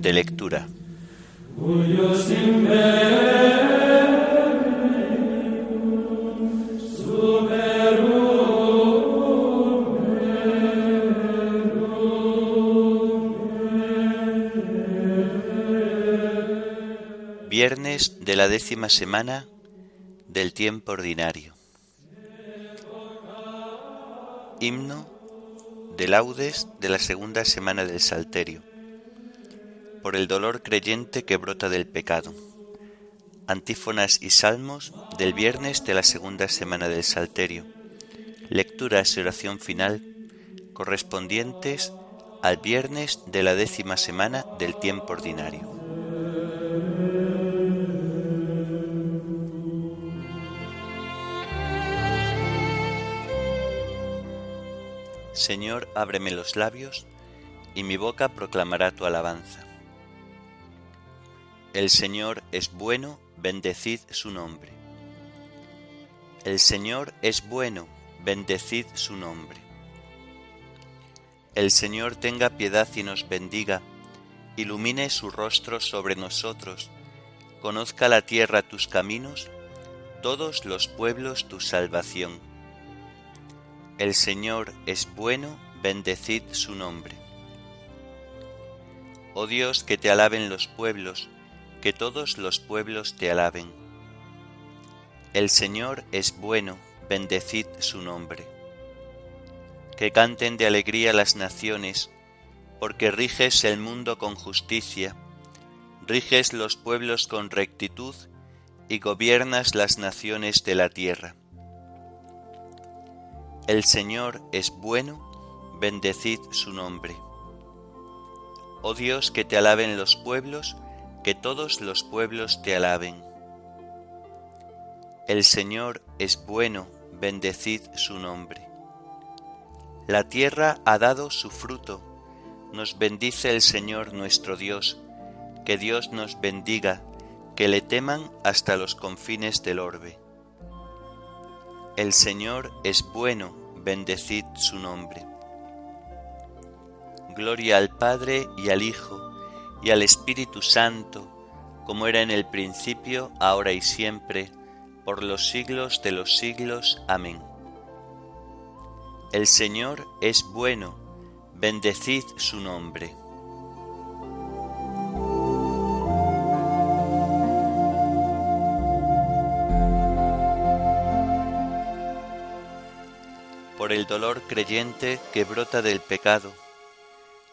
De lectura. Viernes de la décima semana del tiempo ordinario. Himno de laudes de la segunda semana del Salterio. Por el dolor creyente que brota del pecado. Antífonas y salmos del viernes de la segunda semana del Salterio. Lecturas y oración final correspondientes al viernes de la décima semana del tiempo ordinario. Señor, ábreme los labios, y mi boca proclamará tu alabanza. El Señor es bueno, bendecid su nombre. El Señor es bueno, bendecid su nombre. El Señor tenga piedad y nos bendiga, ilumine su rostro sobre nosotros, conozca la tierra tus caminos, todos los pueblos tu salvación el Señor es bueno, bendecid su nombre. Oh Dios, que te alaben los pueblos, que todos los pueblos te alaben. El Señor es bueno, bendecid su nombre. Que canten de alegría las naciones, porque riges el mundo con justicia, riges los pueblos con rectitud y gobiernas las naciones de la tierra. El Señor es bueno, bendecid su nombre. Oh Dios, que te alaben los pueblos, que todos los pueblos te alaben. El Señor es bueno, bendecid su nombre. La tierra ha dado su fruto, nos bendice el Señor nuestro Dios, que Dios nos bendiga, que le teman hasta los confines del orbe. El Señor es bueno, bendecid su nombre. Gloria al Padre y al Hijo y al Espíritu Santo, como era en el principio, ahora y siempre, por los siglos de los siglos. Amén. El Señor es bueno, bendecid su nombre. por el dolor creyente que brota del pecado,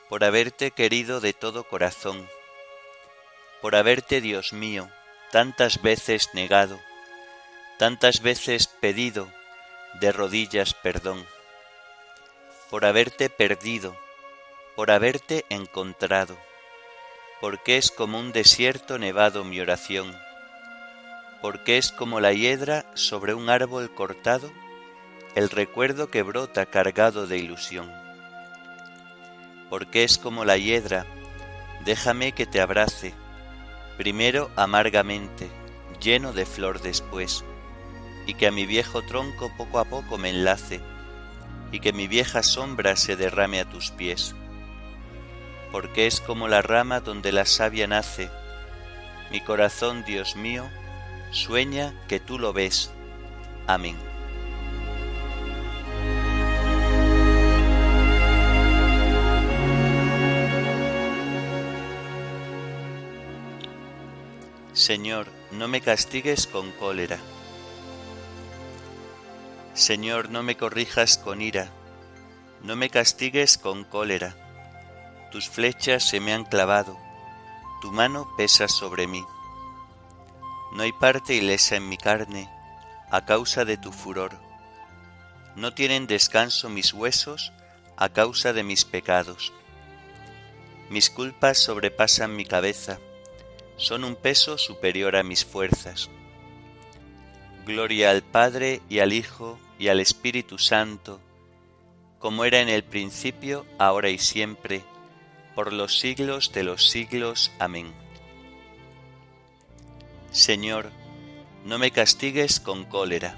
por haberte querido de todo corazón, por haberte, Dios mío, tantas veces negado, tantas veces pedido de rodillas perdón, por haberte perdido, por haberte encontrado, porque es como un desierto nevado mi oración, porque es como la hiedra sobre un árbol cortado, el recuerdo que brota cargado de ilusión. Porque es como la hiedra, déjame que te abrace, primero amargamente, lleno de flor después, y que a mi viejo tronco poco a poco me enlace, y que mi vieja sombra se derrame a tus pies. Porque es como la rama donde la savia nace, mi corazón, Dios mío, sueña que tú lo ves. Amén. Señor, no me castigues con cólera. Señor, no me corrijas con ira, no me castigues con cólera. Tus flechas se me han clavado, tu mano pesa sobre mí. No hay parte ilesa en mi carne a causa de tu furor. No tienen descanso mis huesos a causa de mis pecados. Mis culpas sobrepasan mi cabeza son un peso superior a mis fuerzas. Gloria al Padre y al Hijo y al Espíritu Santo, como era en el principio, ahora y siempre, por los siglos de los siglos. Amén. Señor, no me castigues con cólera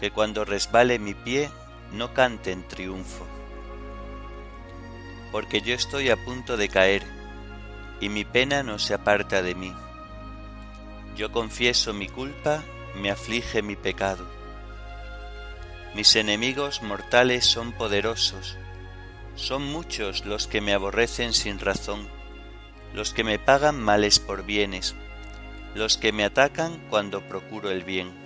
que cuando resbale mi pie no cante en triunfo. Porque yo estoy a punto de caer, y mi pena no se aparta de mí. Yo confieso mi culpa, me aflige mi pecado. Mis enemigos mortales son poderosos, son muchos los que me aborrecen sin razón, los que me pagan males por bienes, los que me atacan cuando procuro el bien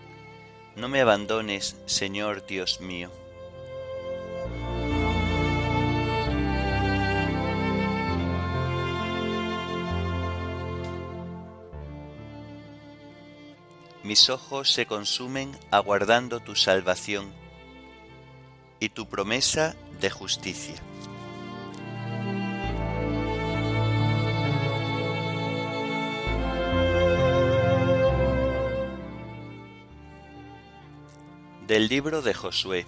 no me abandones, Señor Dios mío. Mis ojos se consumen aguardando tu salvación y tu promesa de justicia. Del libro de Josué.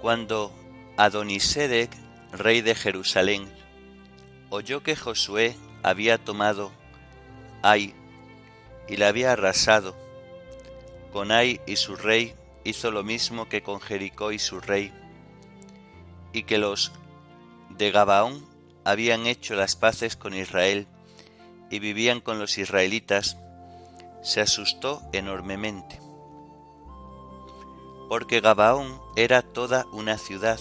Cuando Adonisedec, rey de Jerusalén, oyó que Josué había tomado Ai y la había arrasado, con Ai y su rey hizo lo mismo que con Jericó y su rey, y que los de Gabaón habían hecho las paces con Israel y vivían con los israelitas, se asustó enormemente, porque Gabaón era toda una ciudad,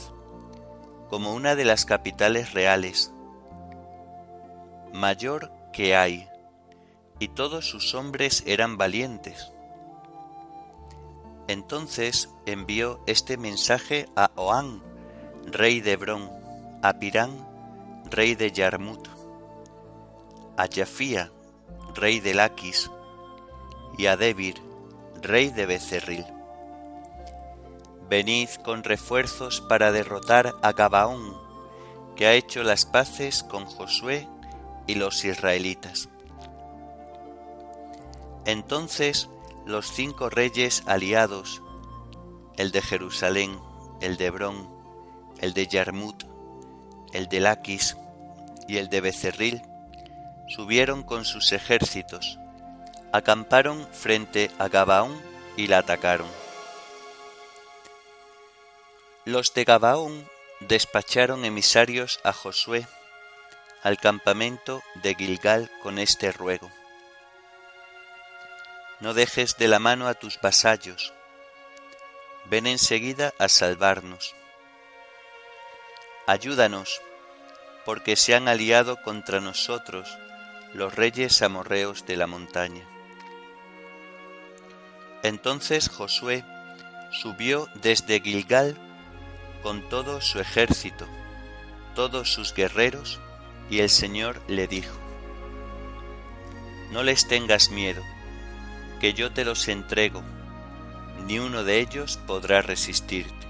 como una de las capitales reales, mayor que hay, y todos sus hombres eran valientes. Entonces envió este mensaje a Oán, rey de Hebrón, a Pirán, rey de Yarmut, a Jafía, rey de Laquis, y a Debir, rey de Becerril. Venid con refuerzos para derrotar a Gabaón, que ha hecho las paces con Josué y los israelitas. Entonces los cinco reyes aliados, el de Jerusalén, el de Hebrón, el de Yarmut, el de Laquis y el de Becerril, subieron con sus ejércitos, acamparon frente a Gabaón y la atacaron. Los de Gabaón despacharon emisarios a Josué al campamento de Gilgal con este ruego. No dejes de la mano a tus vasallos, ven enseguida a salvarnos. Ayúdanos, porque se han aliado contra nosotros los reyes amorreos de la montaña. Entonces Josué subió desde Gilgal con todo su ejército, todos sus guerreros, y el Señor le dijo, No les tengas miedo, que yo te los entrego, ni uno de ellos podrá resistirte.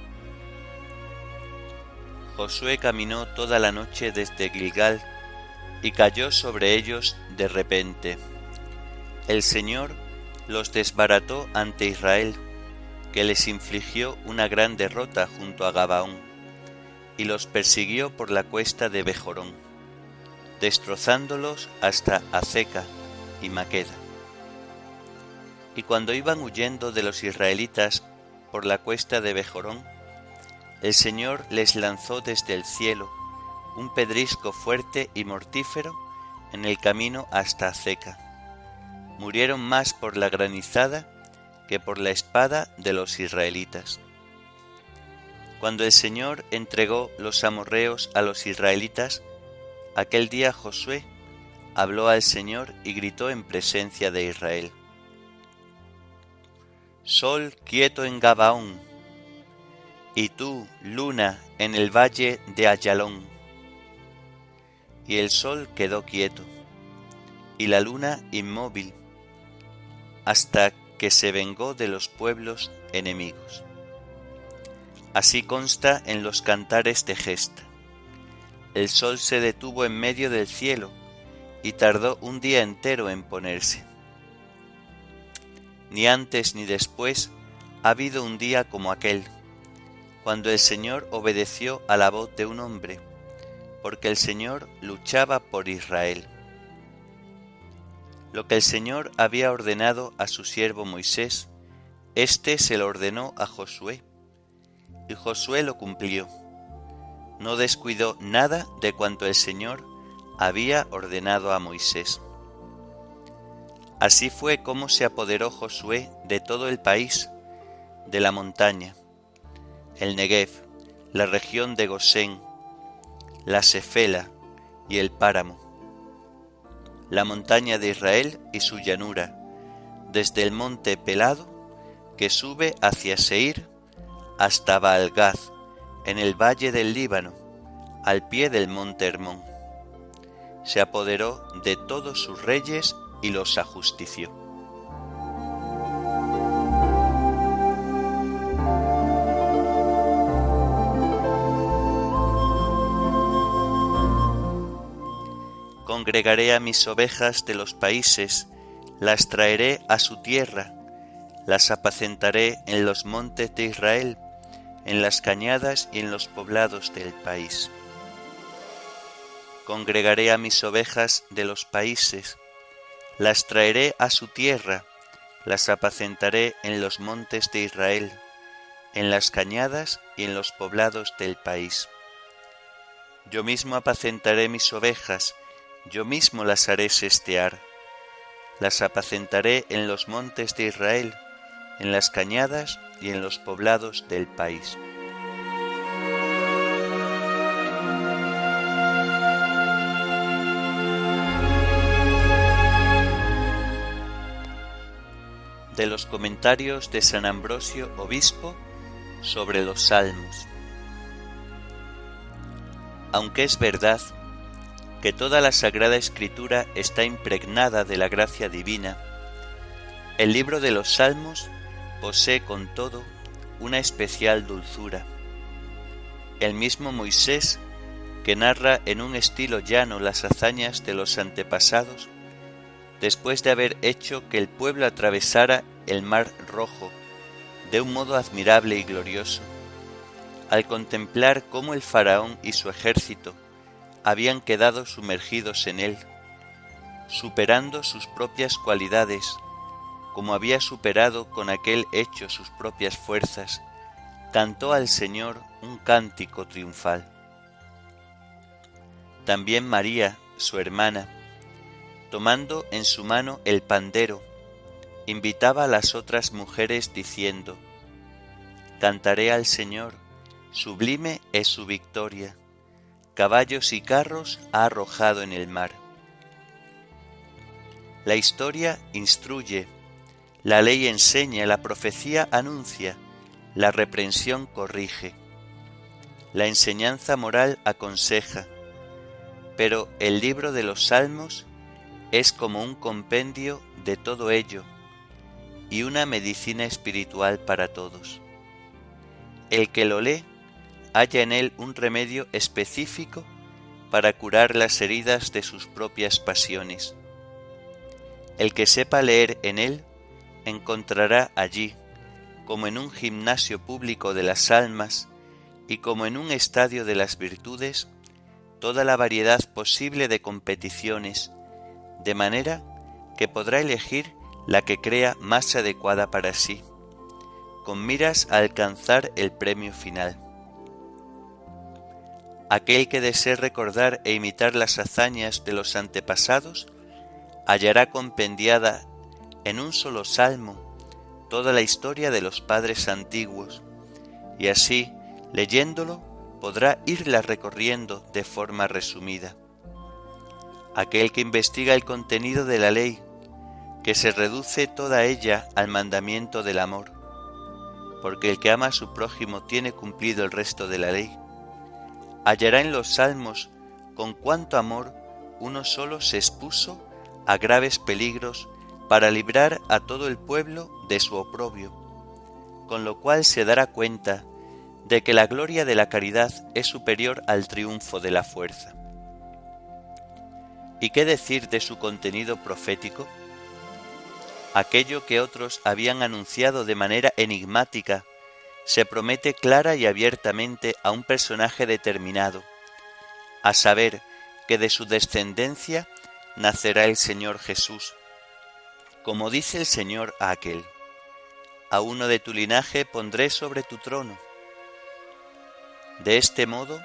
Josué caminó toda la noche desde Gilgal y cayó sobre ellos de repente. El Señor los desbarató ante Israel, que les infligió una gran derrota junto a Gabaón, y los persiguió por la cuesta de Bejorón, destrozándolos hasta Azeca y Maqueda. Y cuando iban huyendo de los israelitas por la cuesta de Bejorón, el Señor les lanzó desde el cielo un pedrisco fuerte y mortífero en el camino hasta Azeca. Murieron más por la granizada que por la espada de los israelitas. Cuando el Señor entregó los amorreos a los israelitas, aquel día Josué habló al Señor y gritó en presencia de Israel. Sol quieto en Gabaón, y tú, luna, en el valle de Ayalón y el sol quedó quieto, y la luna inmóvil, hasta que se vengó de los pueblos enemigos. Así consta en los cantares de gesta. El sol se detuvo en medio del cielo y tardó un día entero en ponerse. Ni antes ni después ha habido un día como aquel, cuando el Señor obedeció a la voz de un hombre porque el Señor luchaba por Israel. Lo que el Señor había ordenado a su siervo Moisés, éste se lo ordenó a Josué, y Josué lo cumplió. No descuidó nada de cuanto el Señor había ordenado a Moisés. Así fue como se apoderó Josué de todo el país, de la montaña, el Negev, la región de Gosén, la Cefela y el páramo, la montaña de Israel y su llanura, desde el monte Pelado que sube hacia Seir hasta Baalgaz, en el valle del Líbano, al pie del monte Hermón. Se apoderó de todos sus reyes y los ajustició. Congregaré a mis ovejas de los países, las traeré a su tierra, las apacentaré en los montes de Israel, en las cañadas y en los poblados del país. Congregaré a mis ovejas de los países, las traeré a su tierra, las apacentaré en los montes de Israel, en las cañadas y en los poblados del país. Yo mismo apacentaré mis ovejas, yo mismo las haré sestear, las apacentaré en los montes de Israel, en las cañadas y en los poblados del país. De los comentarios de San Ambrosio, obispo, sobre los salmos. Aunque es verdad que toda la Sagrada Escritura está impregnada de la gracia divina, el libro de los Salmos posee con todo una especial dulzura. El mismo Moisés, que narra en un estilo llano las hazañas de los antepasados, después de haber hecho que el pueblo atravesara el mar rojo de un modo admirable y glorioso, al contemplar cómo el faraón y su ejército habían quedado sumergidos en él, superando sus propias cualidades, como había superado con aquel hecho sus propias fuerzas, cantó al Señor un cántico triunfal. También María, su hermana, tomando en su mano el pandero, invitaba a las otras mujeres diciendo, Cantaré al Señor, sublime es su victoria, caballos y carros ha arrojado en el mar. La historia instruye, la ley enseña, la profecía anuncia, la reprensión corrige, la enseñanza moral aconseja, pero el libro de los salmos es como un compendio de todo ello y una medicina espiritual para todos. El que lo lee halla en él un remedio específico para curar las heridas de sus propias pasiones. El que sepa leer en él encontrará allí, como en un gimnasio público de las almas y como en un estadio de las virtudes, toda la variedad posible de competiciones, de manera que podrá elegir la que crea más adecuada para sí, con miras a alcanzar el premio final. Aquel que desee recordar e imitar las hazañas de los antepasados, hallará compendiada en un solo salmo toda la historia de los padres antiguos, y así, leyéndolo, podrá irla recorriendo de forma resumida. Aquel que investiga el contenido de la ley, que se reduce toda ella al mandamiento del amor, porque el que ama a su prójimo tiene cumplido el resto de la ley. Hallará en los salmos con cuánto amor uno solo se expuso a graves peligros para librar a todo el pueblo de su oprobio, con lo cual se dará cuenta de que la gloria de la caridad es superior al triunfo de la fuerza. ¿Y qué decir de su contenido profético? Aquello que otros habían anunciado de manera enigmática se promete clara y abiertamente a un personaje determinado, a saber que de su descendencia nacerá el Señor Jesús. Como dice el Señor a aquel, a uno de tu linaje pondré sobre tu trono. De este modo,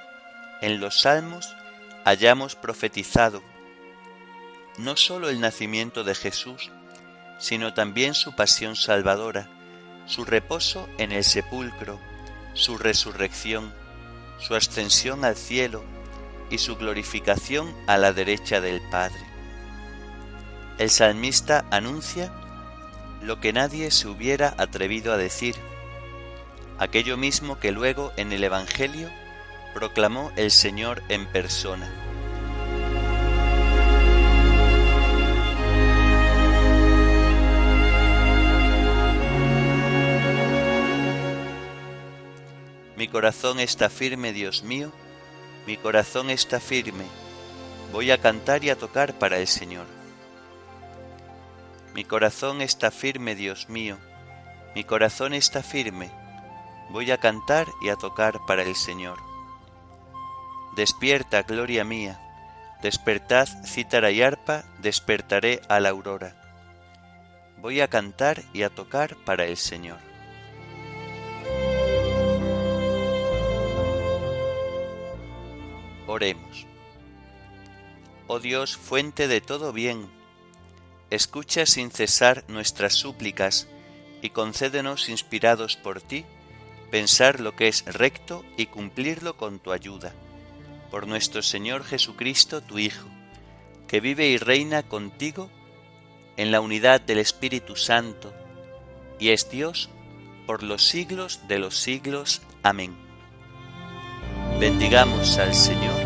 en los salmos hayamos profetizado no sólo el nacimiento de Jesús, sino también su pasión salvadora, su reposo en el sepulcro, su resurrección, su ascensión al cielo y su glorificación a la derecha del Padre. El salmista anuncia lo que nadie se hubiera atrevido a decir, aquello mismo que luego en el Evangelio proclamó el Señor en persona. Mi corazón está firme, Dios mío, mi corazón está firme. Voy a cantar y a tocar para el Señor. Mi corazón está firme, Dios mío, mi corazón está firme. Voy a cantar y a tocar para el Señor. Despierta, gloria mía, despertad cítara y arpa, despertaré a la aurora. Voy a cantar y a tocar para el Señor. Oremos. Oh Dios, fuente de todo bien, escucha sin cesar nuestras súplicas y concédenos, inspirados por ti, pensar lo que es recto y cumplirlo con tu ayuda. Por nuestro Señor Jesucristo, tu Hijo, que vive y reina contigo en la unidad del Espíritu Santo, y es Dios por los siglos de los siglos. Amén. Bendigamos al Señor,